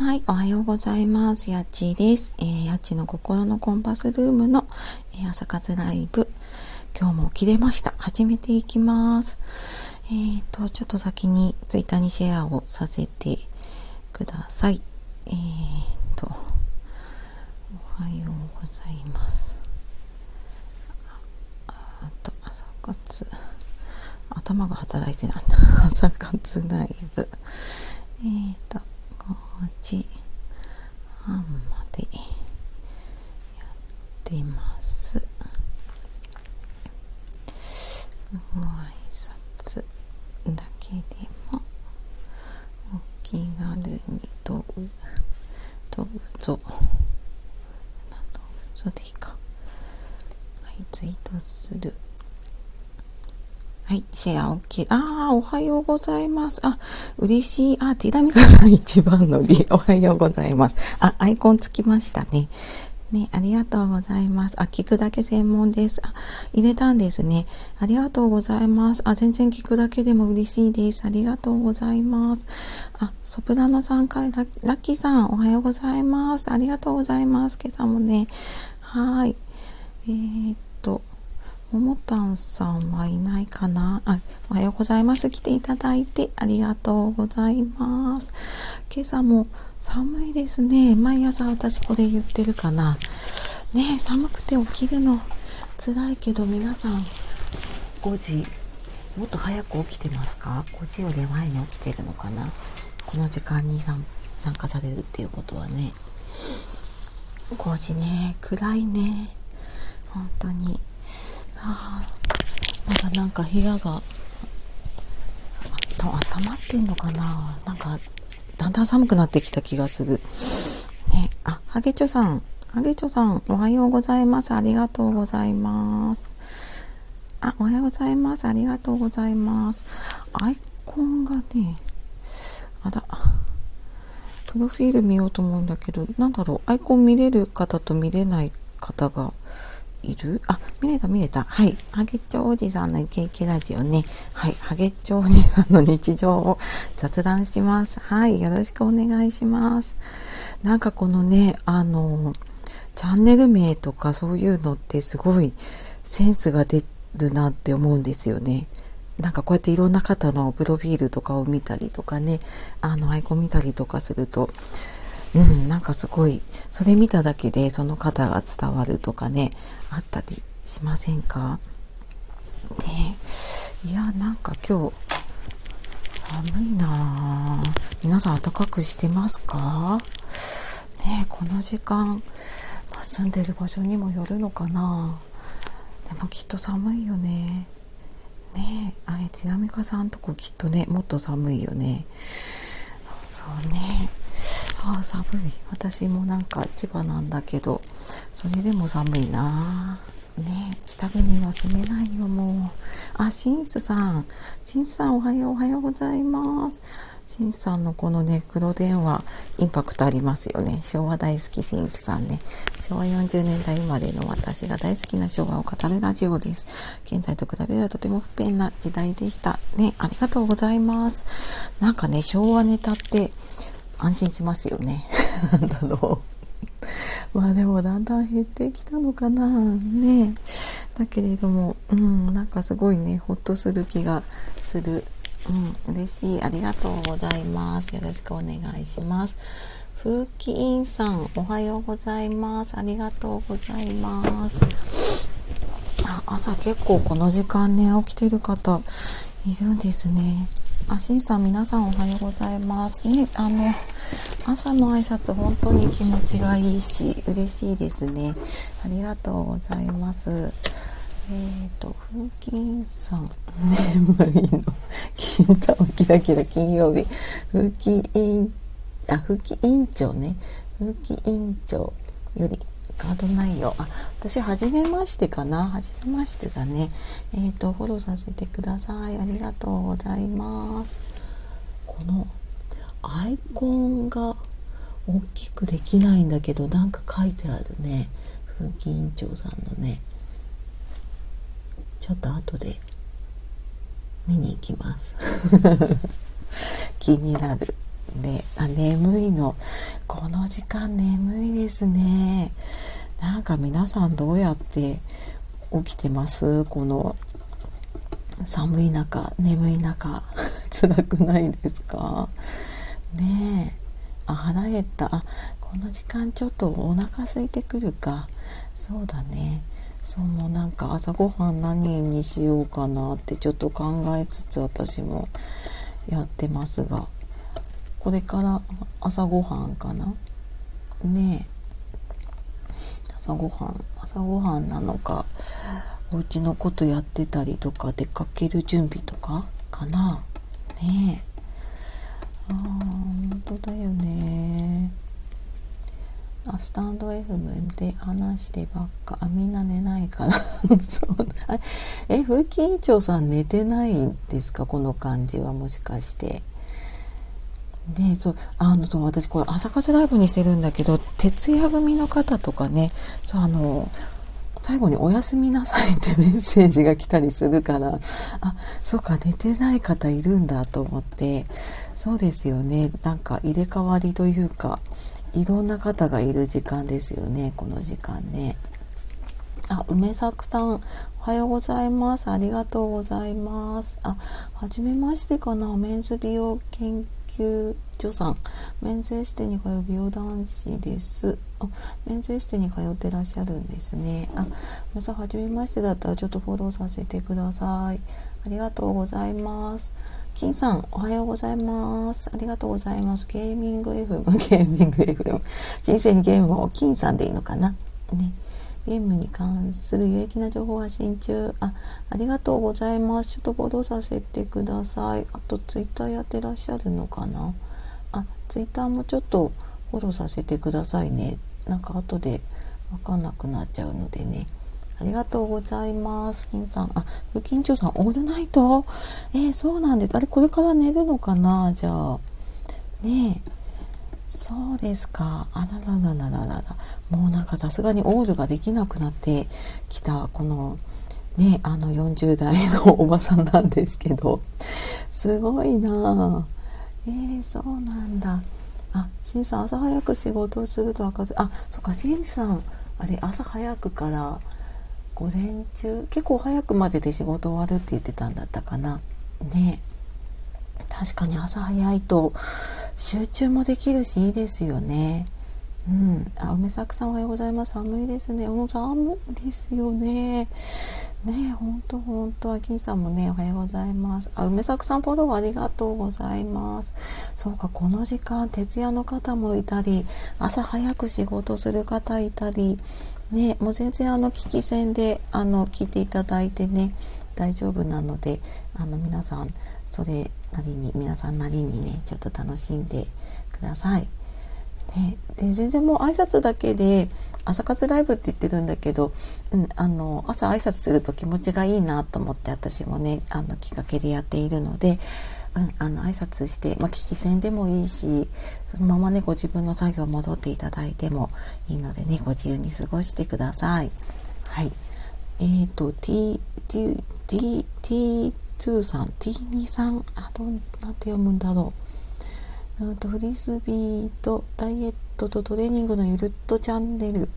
はい、おはようございます。やっちーです。えー、やっちの心のコンパスルームの、え、朝活ライブ。今日も起きれました。始めていきます。えっ、ー、と、ちょっと先にツイッターにシェアをさせてください。えっ、と、おはようございます。あと、朝活。頭が働いてない。朝活ライブ。えっ、と、時半までやってます。ご挨拶だけでもお気軽にどうどうぞ。どうぞでいいか。はい、ツイートする。はい、シェア OK。ああ、おはようございます。あ、嬉しい。あ、ティラミカさん一番乗り。おはようございます。あ、アイコンつきましたね。ね、ありがとうございます。あ、聞くだけ専門です。あ、入れたんですね。ありがとうございます。あ、全然聞くだけでも嬉しいです。ありがとうございます。あ、ソプラノさんからラッキーさん、おはようございます。ありがとうございます。今朝もね。はい。えー、っ、ももたんさんはいないかな？あ、おはようございます。来ていただいてありがとうございます。今朝も寒いですね。毎朝私これ言ってるかな？ね寒くて起きるの辛いけど皆さん5時、もっと早く起きてますか ?5 時より前に起きてるのかな？この時間に参加されるっていうことはね。5時ね、暗いね。本当に。あまだなんか部屋が温まってんのかな？なんかだんだん寒くなってきた気がする。ね、あ、ハゲチョさん、ハゲチョさん、おはようございます。ありがとうございます。あ、おはようございます。ありがとうございます。アイコンがね、あら、プロフィール見ようと思うんだけど、なんだろう、アイコン見れる方と見れない方がいる？あ、見れた見れた。はい。ハゲッチョおじさんのイケイケラジオね。はい。ハゲッチョおじさんの日常を雑談します。はい。よろしくお願いします。なんかこのね、あの、チャンネル名とかそういうのってすごいセンスが出るなって思うんですよね。なんかこうやっていろんな方のプロフィールとかを見たりとかね、あのアイコン見たりとかすると、うん、なんかすごい、それ見ただけでその方が伝わるとかね、あったりしませんか？ねいや、なんか今日、寒いなぁ皆さん暖かくしてますか？ねこの時間、住んでる場所にもよるのかなでもきっと寒いよね。ねえあれ、ティナミカさんとこきっとね、もっと寒いよね。そうね。ああ寒い。私もなんか千葉なんだけどそれでも寒いな。ね北国は住めないよもう。あシンスさん。シンスさんおはようおはようございます。シンスさんのこのね黒電話インパクトありますよね。昭和大好きシンスさんね。昭和40年代生まれの私が大好きな昭和を語るラジオです。現在と比べればとても不便な時代でした。ねありがとうございます。なんかね昭和ネタって安心しますよね。なんだろう。まあでもだんだん減ってきたのかな。ねだけれども、うん、なんかすごいね、ほっとする気がする。うん、嬉しい。ありがとうございます。よろしくお願いします。風紀委員さん、おはようございます。ありがとうございます。あ朝結構この時間ね、起きてる方いるんですね。あ、しんさん、皆さんおはようございます。ね、あの、朝の挨拶本当に気持ちがいいし、嬉しいですね。ありがとうございます。えっ、ー、と、風紀さん、ね、まあいいの。金玉キラキラ金曜日。風紀委員、あ、風紀委員長ね。風紀委員長よりカード内容。あ、私、はじめましてかな？はじめましてだね。えっ、ー、と、フォローさせてください。ありがとうございます。このアイコンが大きくできないんだけど、なんか書いてあるね。風紀委員長さんのね。ちょっと後で見に行きます。気になる。で、あ、眠いの。この時間眠いですね。なんか皆さんどうやって起きてます？この寒い中、眠い中、辛くないですか？ねえ。あ、腹減った。あ、この時間ちょっとお腹空いてくるか。そうだね。そのなんか朝ごはん何にしようかなってちょっと考えつつ私もやってますがこれから朝ごはんかな？ねえ。朝ごはん朝ごはんなのかお家のことやってたりとか出かける準備とかかな？ねえ。あ本当だよね。あスタンド FM で話してばっか。あみんな寝ないから そうだ。え風紀委員長さん寝てないんですか？この感じはもしかして。でそうあのそう私これ朝活ライブにしてるんだけど徹夜組の方とかねそうあの最後に「おやすみなさい」ってメッセージが来たりするからあそうか寝てない方いるんだと思ってそうですよねなんか入れ替わりというかいろんな方がいる時間ですよねこの時間ね。あ、梅作さん、おはようございます。ありがとうございます。あ、はじめましてかな。メンズ美容研究所さん。メンズエステに通う美容男子です。あ、メンズエステに通ってらっしゃるんですね。あ、皆さん、はじめましてだったらちょっとフォローさせてください。ありがとうございます。金さん、おはようございます。ありがとうございます。ゲーミング FM、ゲーミング FM。人生にゲームを金さんでいいのかな？ね。ゲームに関する有益な情報発信中。あ、ありがとうございます。ちょっと報道させてください。あと、ツイッターやってらっしゃるのかな？あ、ツイッターもちょっとフォローさせてくださいね。なんか後でわかんなくなっちゃうのでね。ありがとうございます。金さん。あ、不緊張さん、オールナイト？えー、そうなんです。あれ、これから寝るのかな？じゃあ。ねえ。そうですか。あららららららら。もうなんかさすがにオールができなくなってきた、この、ね、あの40代のおばさんなんですけど、すごいなえー、そうなんだ。あ、しんさん、朝早く仕事をすると明るい。あ、そっか、しんさん、あれ、朝早くから午前中、結構早くまでで仕事終わるって言ってたんだったかな。ね。確かに朝早いと、集中もできるしいいですよね。うん、あ梅作さんおはようございます。寒いですね。もう寒いですよね。ね本当本当あきんさんもね、おはようございます。あ、梅作さんフォローありがとうございます。そうか、この時間、徹夜の方もいたり、朝早く仕事する方いたり、ね、もう全然あの、聞き戦で、あの、聞いていただいてね、大丈夫なので、あの、皆さん、それなりに皆さんなりにねちょっと楽しんでください。ね、で全然もう挨拶だけで朝活ライブって言ってるんだけど、うん、あの朝挨拶すると気持ちがいいなと思って私もねあのきっかけでやっているので、うん、あの挨拶して、まあ、聞き戦でもいいしそのままねご自分の作業戻っていただいてもいいのでねご自由に過ごしてください。はいえーと、T、T、T、2さん、T2 さん、あ、どう、なんて読むんだろう。うんと、フリスビーとダイエットとトレーニングのゆるっとチャンネル、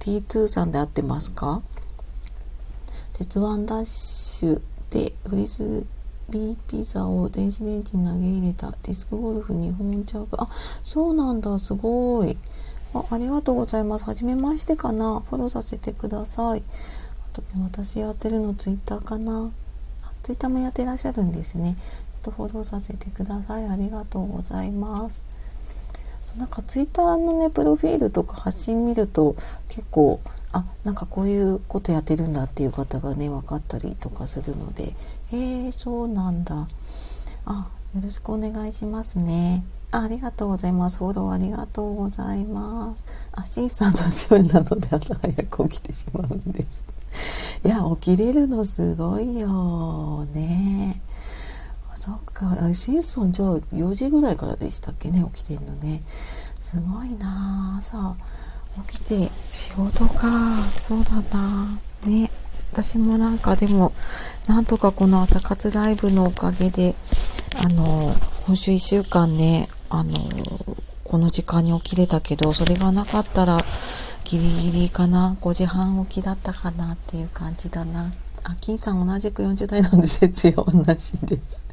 T2 さんで合ってますか？鉄腕ダッシュでフリスビーピザを電子レンジに投げ入れたディスクゴルフ日本ジャブ。あ、そうなんだ、すごい。あありがとうございます。はじめましてかな。フォローさせてください。と、私やってるのツイッターかな。ツイッターもやってらっしゃるんですね。ちょっとフォローさせてください。ありがとうございます。そうなんかツイッターのね、プロフィールとか発信見ると結構、あ、なんかこういうことやってるんだっていう方がね、分かったりとかするので、へえ、そうなんだ。あ、よろしくお願いしますね。あありがとうございます。フォローありがとうございます。あ、シンさんと一緒なので朝早く起きてしまうんです。いや、起きれるのすごいよね。そっか、シンソンじゃあ4時ぐらいからでしたっけね、起きてるのね。すごいな朝起きて仕事か。そうだなね。私もなんかでも、なんとかこの朝活ライブのおかげで、あの、今週1週間ね、あの、この時間に起きれたけど、それがなかったら、ギリギリかな、5時半起きだったかなっていう感じだな。あ、金さん同じく40代なんで、徹夜同じです。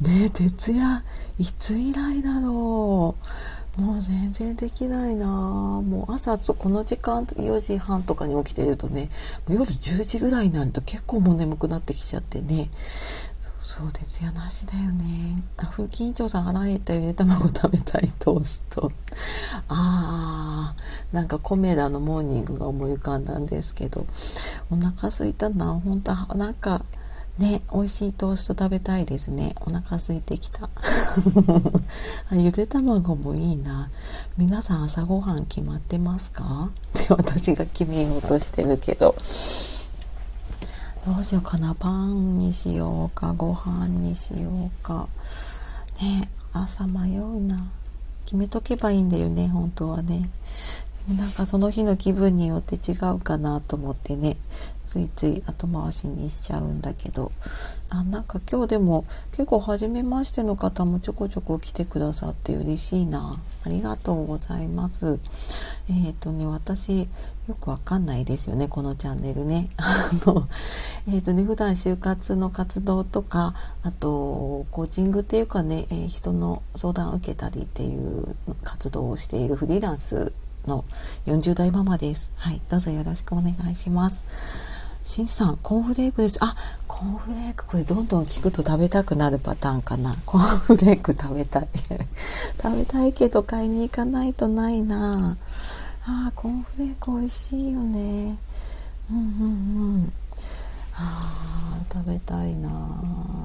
ねえ、徹夜、いつ以来だろう？もう全然できないなもう朝この時間4時半とかに起きてるとね夜10時ぐらいになると結構もう眠くなってきちゃってねそう徹夜なしだよねあ風紀委員長さん腹減ったゆで卵食べたいトースト あーなんかコメダのモーニングが思い浮かんだんですけどお腹すいたな本当なんかね、美味しいトースト食べたいですね。お腹空いてきた。ゆで卵もいいな。皆さん朝ごはん決まってますか？って私が決めようとしてるけど。どうしようかな。パンにしようか、ご飯にしようか。ね、朝迷うな。決めとけばいいんだよね、本当はね。なんかその日の気分によって違うかなと思ってねついつい後回しにしちゃうんだけど。あなんか今日でも結構初めましての方もちょこちょこ来てくださって嬉しいな。ありがとうございます。えっ、ー、とね私よくわかんないですよねこのチャンネルね。あのえっ、ー、とね普段就活の活動とかあとコーチングっていうかね、えー、人の相談を受けたりっていう活動をしているフリーランスの40代ママです。はい、どうぞよろしくお願いします。しんさん、コーンフレークです。あ、コーンフレーク、これどんどん聞くと食べたくなるパターンかな。コーンフレーク食べたい。食べたいけど買いに行かないとないな。あ、コーンフレーク美味しいよね。うんうんうん。あ食べたいな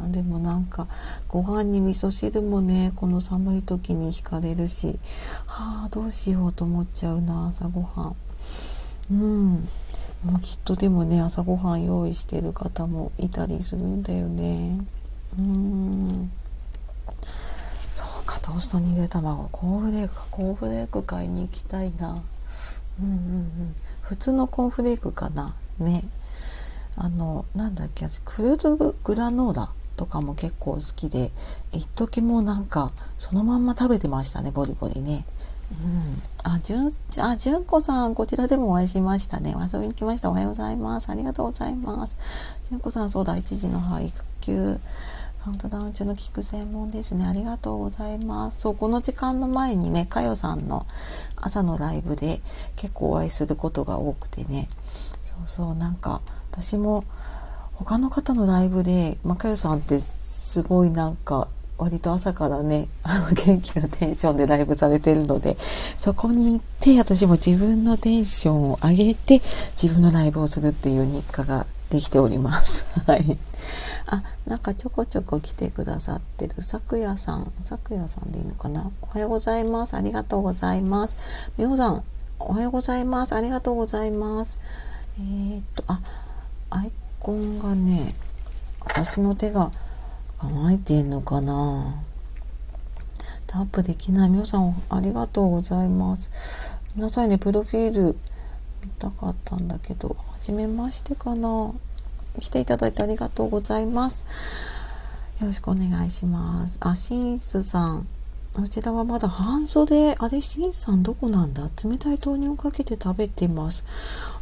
でもなんかご飯に味噌汁もねこの寒い時に惹かれるし。はあどうしようと思っちゃうな朝ごはん。うん。もうきっとでもね朝ごはん用意してる方もいたりするんだよね。うん。そうかトーストに入れ卵。コーンフレークか。コーンフレーク買いに行きたいな。うんうんうん。普通のコーンフレークかな。ね。あのなんだっけ私フルーツグラノーラとかも結構好きで一時もなんかそのまんま食べてましたねボリボリね。うん、あ、じゅん、あ、じゅんこさん、こちらでもお会いしましたね。遊びに来ました。おはようございます。ありがとうございます。じゅんこさん、そうだ、1時の配給。カウントダウン中の聞く専門ですね。ありがとうございます。そう、この時間の前にね、かよさんの朝のライブで結構お会いすることが多くてね。そうそう、なんか、私も他の方のライブで、まあ、かよさんってすごいなんか割と朝からね あの元気なテンションでライブされてるのでそこに行って私も自分のテンションを上げて自分のライブをするっていう日課ができております。はい。あ、なんかちょこちょこ来てくださってる、さくやさん、さくやさんでいいのかな？おはようございます。ありがとうございます。みょうさん、おはようございます。ありがとうございます。えー、っと、あ、アイコンがね私の手が乾いてんのかな。タップできない。皆さんありがとうございます。皆さんねプロフィール見たかったんだけど初めましてかな。来ていただいてありがとうございます。よろしくお願いします。あシンスさん。こちらはまだ半袖。あれシンさんどこなんだ？冷たい豆乳をかけて食べています。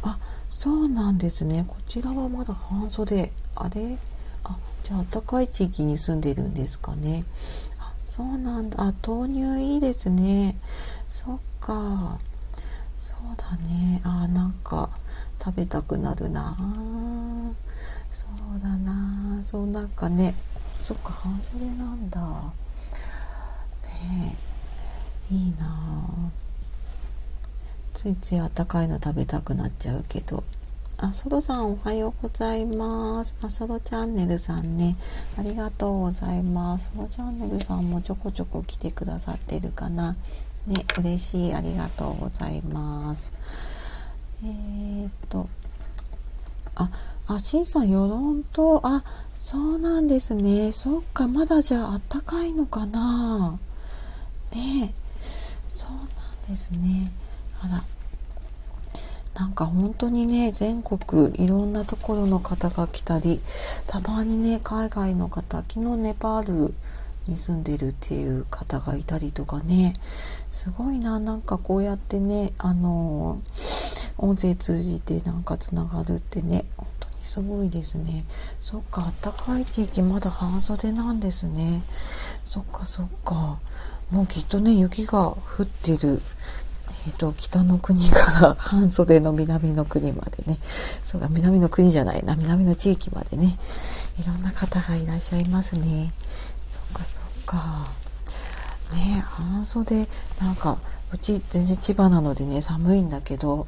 あそうなんですね。こちらはまだ半袖。あれ？あ、じゃあ暖かい地域に住んでるんですかね。あ、そうなんだ。あ、豆乳いいですね。そっか。そうだね。あ、なんか食べたくなるな。そうだな。そうなんかね。そっか、半袖なんだ。ねえ。いいなついついあったかいの食べたくなっちゃうけど。あソロさんおはようございます。あソロチャンネルさんね。ありがとうございます。ソロチャンネルさんもちょこちょこ来てくださってるかな。ね嬉しい。ありがとうございます。えー、っと。ああ、しんさん、与論島、あ、そうなんですね。そっか、まだじゃああったかいのかな。ね。そうなんですね。あら。なんか本当にね全国いろんなところの方が来たりたまにね海外の方昨日ネパールに住んでるっていう方がいたりとかねすごいななんかこうやってねあの音声通じてなんかつながるってね本当にすごいですね。そっかあったかい地域まだ半袖なんですね。そっかそっか。もうきっとね雪が降ってるえーと、北の国から 半袖の南の国までね。そうか南の国じゃないな。南の地域までね。いろんな方がいらっしゃいますね。そっかそっか。ね半袖なんかうち全然千葉なのでね寒いんだけど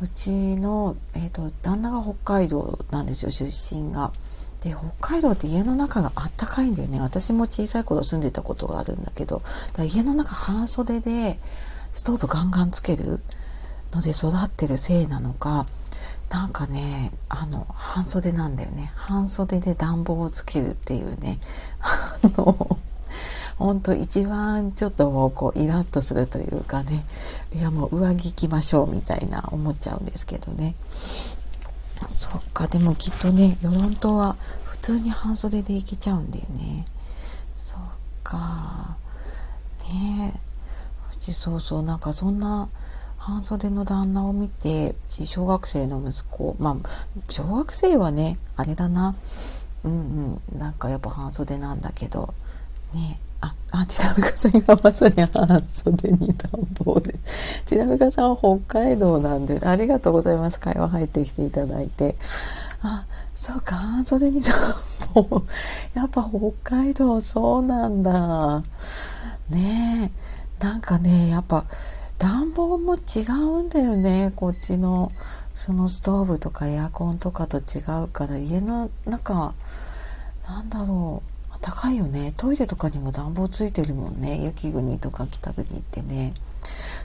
うちの、えーと、旦那が北海道なんですよ出身が。で北海道って家の中があったかいんだよね。私も小さい頃住んでたことがあるんだけどだ家の中半袖でストーブガンガンつけるので育ってるせいなのかなんかねあの半袖なんだよね。半袖で暖房をつけるっていうね。あの本当一番ちょっともうこうイラッとするというかね。いやもう上着着ましょうみたいな思っちゃうんですけどね。そっかでもきっとね与論島は普通に半袖でいけちゃうんだよね。そっか。ねえ。そうそうなんかそんな半袖の旦那を見て小学生の息子まあ小学生はねあれだなうんうんなんかやっぱ半袖なんだけどねあ、あ、ティラミカさん今まさに半袖に暖房で。ティラミカさんは北海道なんで、ありがとうございます。会話入ってきていただいて。あ、そうか、半袖に暖房。やっぱ北海道そうなんだ。ねえ。なんかねやっぱ暖房も違うんだよねこっちのそのストーブとかエアコンとかと違うから家の中なんだろう暖かいよね。トイレとかにも暖房ついてるもんね。雪国とか北国ってね。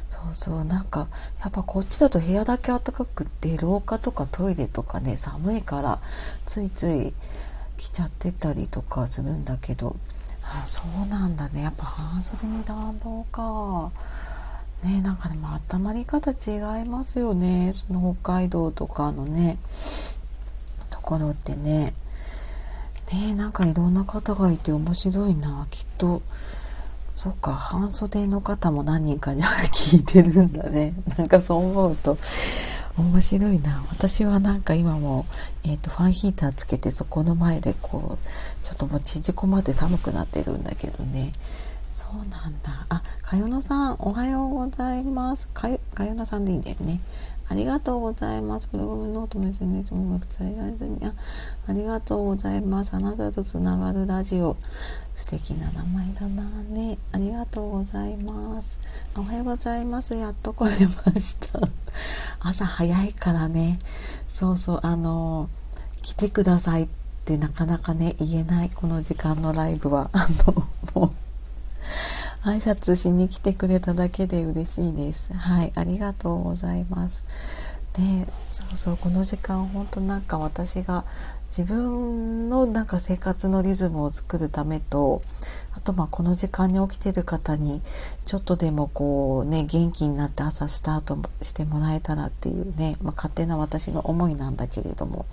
そうそうなんかやっぱこっちだと部屋だけ暖かくって廊下とかトイレとかね寒いからついつい来ちゃってたりとかするんだけどあそうなんだね。やっぱ半袖に暖房か。ねなんかでも温まり方違いますよね。その北海道とかのねところってね。ねなんかいろんな方がいて面白いな。きっと。そっか半袖の方も何人かに聞いてるんだね。なんかそう思うと。面白いな私はなんか今も、えーと、ファンヒーターつけてそこの前でこうちょっともう縮こまって寒くなってるんだけどねそうなんだあかよのさんおはようございますかよかよのさんでいいんだよねありがとうございます。プログラムノートの SNS も伝えられずにあ、ありがとうございます。あなたとつながるラジオ。素敵な名前だなね。ありがとうございます。おはようございます。やっと来れました。朝早いからね。そうそう、あの、来てくださいってなかなかね、言えない。この時間のライブは。あの、もう。挨拶しに来てくれただけで嬉しいです。はい、ありがとうございます。で、そうそう、この時間本当なんか私が自分のなんか生活のリズムを作るためと、あとまあこの時間に起きてる方にちょっとでもこうね、元気になって朝スタートしてもらえたらっていうね、まあ、勝手な私の思いなんだけれども、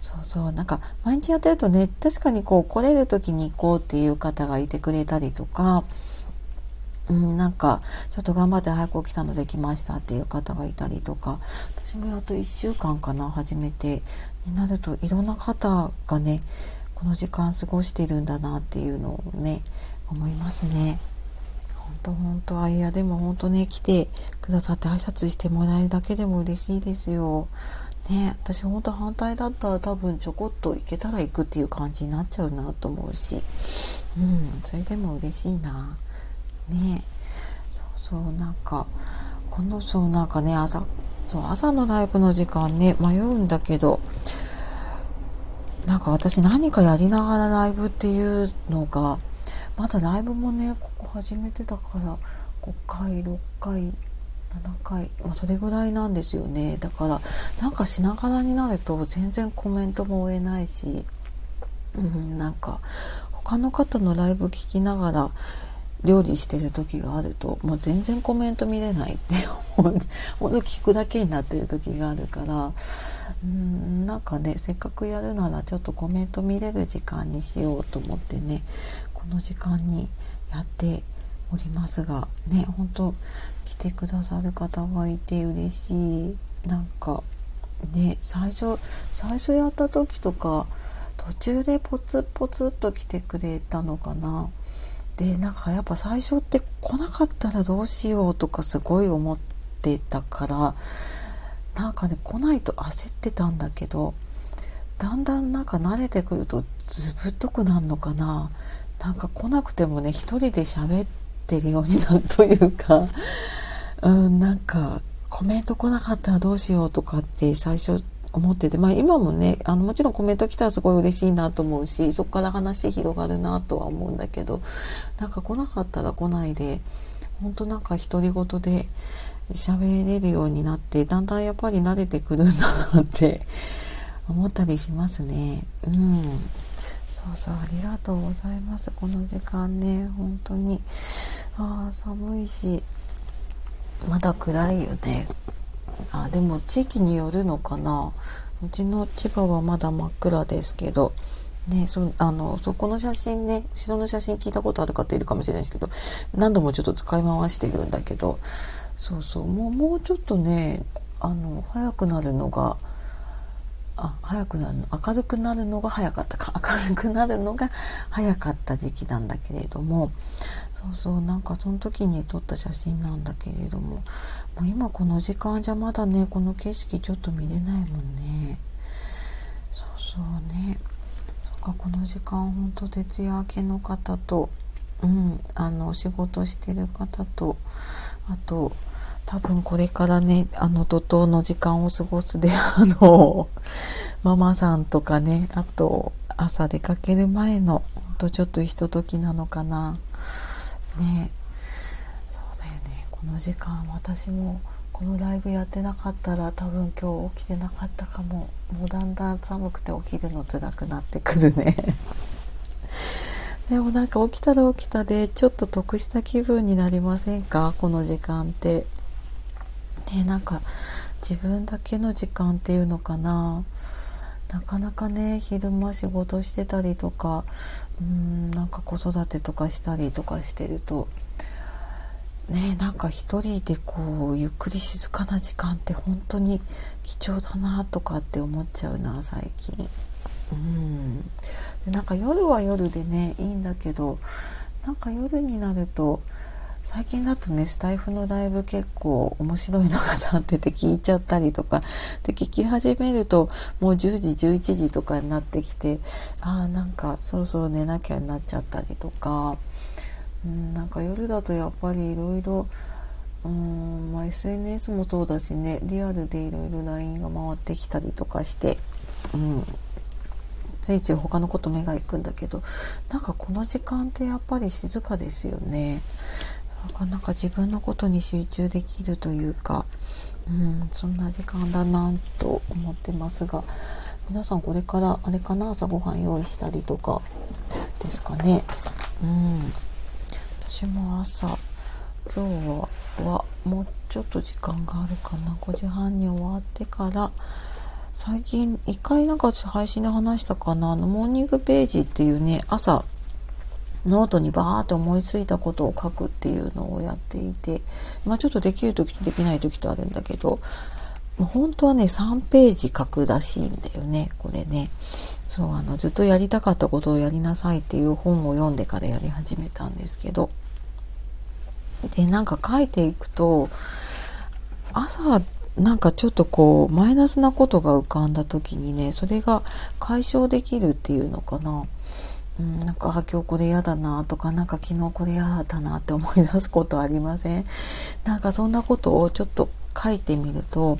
そうそう、なんか毎日やってるとね、確かにこう来れる時に行こうっていう方がいてくれたりとか、うん、なんかちょっと頑張って早く起きたので来ましたっていう方がいたりとか私もあと1週間かな初めてになるといろんな方がねこの時間過ごしてるんだなっていうのをね思いますね。本当本当あいやでも本当ね来てくださって挨拶してもらえるだけでも嬉しいですよ。ね私本当反対だったら多分ちょこっと行けたら行くっていう感じになっちゃうなと思うしうんそれでも嬉しいな。ねそうそうなんかこのそうなんかね朝そう朝のライブの時間ね迷うんだけどなんか私何かやりながらライブっていうのがまだライブもねここ初めてだから5回6回7回、まあ、それぐらいなんですよね。だからなんかしながらになると全然コメントも追えないし、うん、なんか他の方のライブ聞きながら料理してる時があるともう全然コメント見れないってほんと聞くだけになってる時があるからうんなんかねせっかくやるならちょっとコメント見れる時間にしようと思ってねこの時間にやっておりますがね本当来てくださる方がいて嬉しい。なんかね最初最初やった時とか途中でポツポツっと来てくれたのかな。でなんかやっぱ最初って来なかったらどうしようとかすごい思っってたからなんかね来ないと焦ってたんだけどだんだんなんか慣れてくるとずぶっとくなるのかな。なんか来なくてもね一人で喋ってるようになるというか うんなんかコメント来なかったらどうしようとかって最初思ってて、まあ、今もねあのもちろんコメント来たらすごい嬉しいなと思うしそこから話広がるなとは思うんだけどなんか来なかったら来ないで本当なんか独り言で喋れるようになってだんだんやっぱり慣れてくるんだなって思ったりしますね。うん。そうそうありがとうございます。この時間ね本当にああ寒いしまだ暗いよね。あでも地域によるのかな。うちの千葉はまだ真っ暗ですけどね、そあのそこの写真ね後ろの写真聞いたことある方いるかもしれないですけど何度もちょっと使い回してるんだけどそうそう。もうもうちょっとねあの早くなるのがあ早くなるの？明るくなるのが早かったか。明るくなるのが早かった時期なんだけれども。そうそう。なんかその時に撮った写真なんだけれども。もう今この時間じゃまだねこの景色ちょっと見れないもんね。そうそうね。そっかこの時間ほんと徹夜明けの方とうんあのお仕事してる方とあと多分これからねあの怒涛の時間を過ごすで あのママさんとかねあと朝出かける前のほんとちょっとひとときなのかな。ね。そうだよね。この時間私もこのライブやってなかったら多分今日起きてなかったかも。もうだんだん寒くて起きるの辛くなってくるね。でもなんか起きたら起きたでちょっと得した気分になりませんか？この時間って。ねなんか自分だけの時間っていうのかななかなかね昼間仕事してたりとかうんなんか子育てとかしたりとかしてるとねなんか一人でこうゆっくり静かな時間って本当に貴重だなとかって思っちゃうな最近。うんでなんか夜は夜でねいいんだけどなんか夜になると最近だとねスタイフのライブ結構面白いのが立ってて聞いちゃったりとかで聞き始めるともう10時11時とかになってきてああなんかそうそう寝なきゃになっちゃったりとか、うん、なんか夜だとやっぱりいろいろまあ、SNS もそうだしねリアルでいろいろ LINE が回ってきたりとかして、うん、ついつい他のこと目が行くんだけどなんかこの時間ってやっぱり静かですよね。なかなか自分のことに集中できるというか、うん、そんな時間だなと思ってますが皆さんこれからあれかな朝ごはん用意したりとかですかね。うん、私も朝今日はもうちょっと時間があるかな。5時半に終わってから最近一回なんか配信で話したかな。あのモーニングページっていうね朝ノートにバーって思いついたことを書くっていうのをやっていて、まあ、ちょっとできる時とできない時とあるんだけど本当はね3ページ書くらしいんだよねこれね。そうあのずっとやりたかったことをやりなさいっていう本を読んでからやり始めたんですけど。でなんか書いていくと朝なんかちょっとこうマイナスなことが浮かんだ時にねそれが解消できるっていうのかな。うん、なんか今日これ嫌だなとかなんか昨日これ嫌だったなって思い出すことありません？なんかそんなことをちょっと書いてみると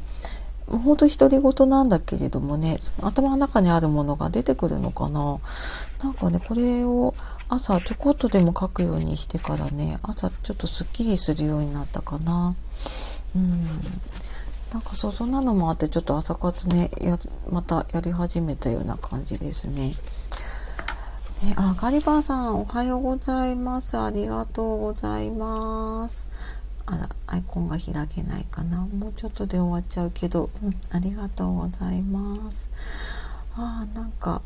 本当独り言なんだけれどもね頭の中にあるものが出てくるのかな？なんかねこれを朝ちょこっとでも書くようにしてからね朝ちょっとすっきりするようになったかな？うん。なんかそうそんなのもあってちょっと朝活ねやまたやり始めたような感じですね。ね、あ、ガリバーさん、おはようございます。ありがとうございます。あら、アイコンが開けないかな。もうちょっとで終わっちゃうけど、うん、ありがとうございます。あなんか、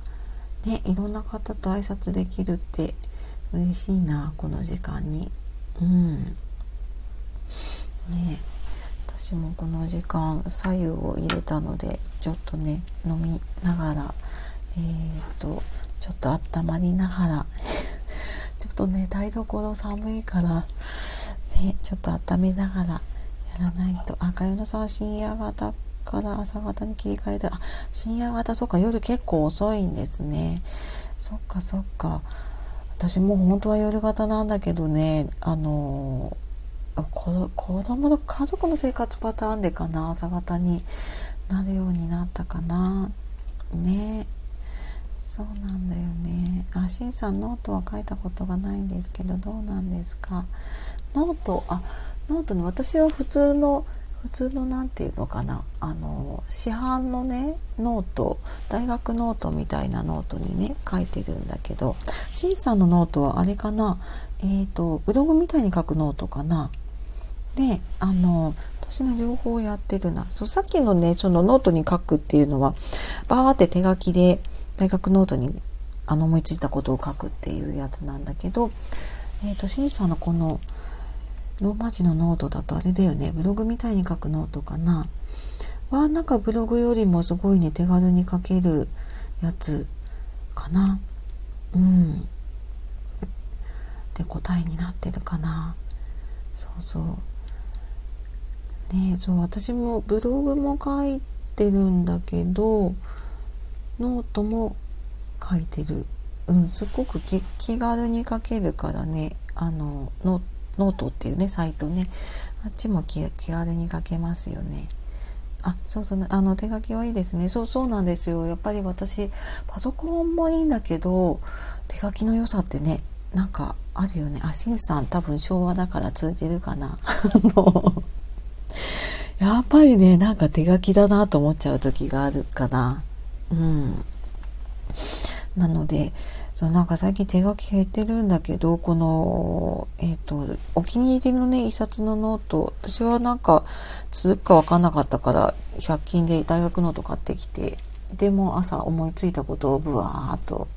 ね、いろんな方と挨拶できるって嬉しいなこの時間にうんね私もこの時間左右を入れたのでちょっとね飲みながらえー、っとちょっと温まりながら。ちょっとね台所寒いから。ねちょっと温めながらやらないと。あかよのさんは深夜型から朝方に切り替えて。あ深夜型そっか。夜結構遅いんですね。そっかそっか。私もう本当は夜型なんだけどね。あの子供の家族の生活パターンでかな。朝型になるようになったかな。ね。そうなんだよね。あしんさんノートは書いたことがないんですけどどうなんですか？ノートあノートに私は普通の普通の何て言うのかな？あの市販のねノート大学ノートみたいなノートにね書いてるんだけどしんさんのノートはあれかな？えっ、ー、とブログみたいに書くノートかな？であの私の両方やってるな。そうさっきのねそのノートに書くっていうのはバーって手書きで大学ノートにあの思いついたことを書くっていうやつなんだけどえっ、ー、としんさんのこのローマ字のノートだとあれだよね。ブログみたいに書くノートかな。はなんかブログよりもすごいね手軽に書けるやつかな。うん。で答えになってるかな。そうそう。ねそう私もブログも書いてるんだけどノートも書いてる。うんすっごく気軽に書けるからね。あのノートノートっていうねサイトね。あっちも気軽に書けますよね。あそうそうあの手書きはいいですね。そうそうなんですよ。やっぱり私パソコンもいいんだけど手書きの良さってねなんかあるよね。あしんさん多分昭和だから通じるかな。やっぱりねなんか手書きだなと思っちゃう時があるかな。うん。なのでそうなんか最近手書き減ってるんだけどこのえっ、ー、とお気に入りのね一冊のノート私はなんか続くか分かんなかったから100均で大学ノート買ってきてでも朝思いついたことをブワーっと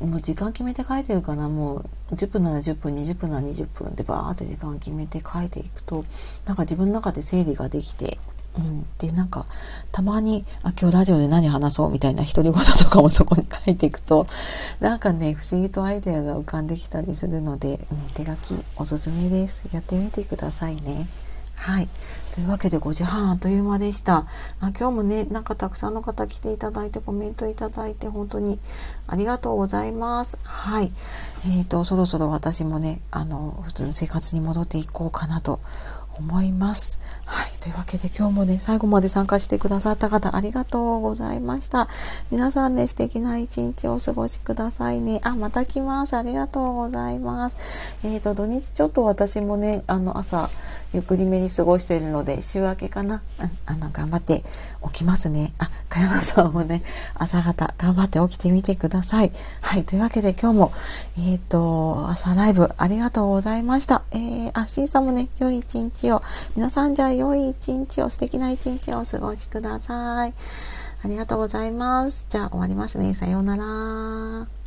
もう時間決めて書いてるかなもう10分なら10分20分なら20分でバーって時間決めて書いていくとなんか自分の中で整理ができてうん、でなんかたまにあ今日ラジオで何話そうみたいな独り言とかもそこに書いていくとなんかね不思議とアイデアが浮かんできたりするので、うん、手書きおすすめです。やってみてくださいね。はい。というわけで5時半あっという間でした。あ今日もねなんかたくさんの方来ていただいてコメントいただいて本当にありがとうございます。はい。えーとそろそろ私もねあの普通の生活に戻っていこうかなと思います。はい。というわけで今日もね、最後まで参加してくださった方ありがとうございました。皆さんね、素敵な一日をお過ごしくださいね。あ、また来ます。ありがとうございます。えっ、ー、と、土日ちょっと私もね、あの、朝、ゆっくりめに過ごしているので、週明けかな。うん、あの、頑張って起きますね。あ、かよなさんもね、朝方頑張って起きてみてください。はい。というわけで今日も、えっ、ー、と、朝ライブありがとうございました。えー、あ、しんさんもね、良い一日を。皆さんじゃあ良い一日を、素敵な一日をお過ごしください。ありがとうございます。じゃあ終わりますね。さようなら。